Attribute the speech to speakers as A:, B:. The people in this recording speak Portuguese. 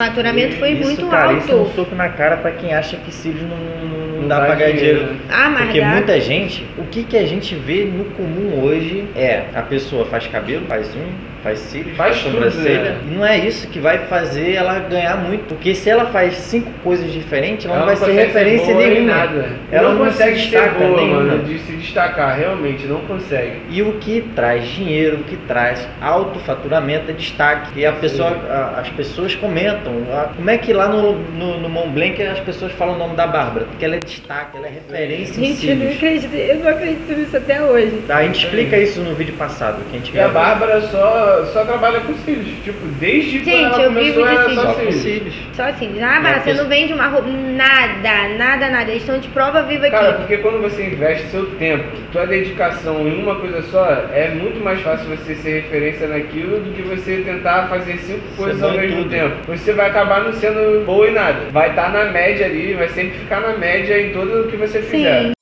A: O faturamento foi
B: isso,
A: muito
B: cara,
A: alto.
B: Isso é um soco na cara pra quem acha que cílios não, não,
C: Não
B: dá pra ganhar
C: dinheiro,
B: dinheiro.
C: né?
A: Ah, mas
B: Porque
A: dá.
B: muita gente, o que, que a gente vê no comum hoje é a pessoa faz cabelo, faz unha, faz cílios,
C: Faz
B: faz,
C: tudo,
B: sobrancelha.
C: né?
B: E não é isso que vai fazer ela ganhar muito. Porque se ela faz cinco coisas diferentes, ela, não vai ser referência
C: em
B: nenhuma.
C: nada.
B: Ela
C: não
B: não
C: consegue
B: se
C: ser boa,
B: nenhuma.
C: mano, de se destacar, realmente, não consegue.
B: E o que traz dinheiro, o que traz alto faturamento é destaque. E a pessoa, a- as pessoas comentam. ah, Como é que lá no, no, no Mont Blanc as pessoas falam o nome da Bárbara? Porque ela é destaque, ela é referência em
A: Gente, eu não
B: cílios.
A: acredito, eu não acredito nisso até hoje.
B: Tá, a gente explica isso no vídeo passado, que a gente
C: E a. Bárbara só, só trabalha com cílios. Tipo, desde
A: Gente,
C: quando ela
A: eu vivo
C: começou
A: de
C: era
A: cílios.
C: só
B: Só com
C: cílios.
B: cílios.
A: Só assim, ah, mas você não vende uma roupa, nada, nada, nada. Eles estão de prova viva aqui.
C: Cara, porque quando você investe seu tempo, tua dedicação em uma coisa só, é muito mais fácil você ser referência naquilo do que você tentar fazer cinco coisas
B: bom
C: ao mesmo
B: tudo.
C: tempo. Você vai acabar não sendo boa em nada. Vai estar na média ali, vai sempre ficar na média em tudo o que você fizer.
A: Sim.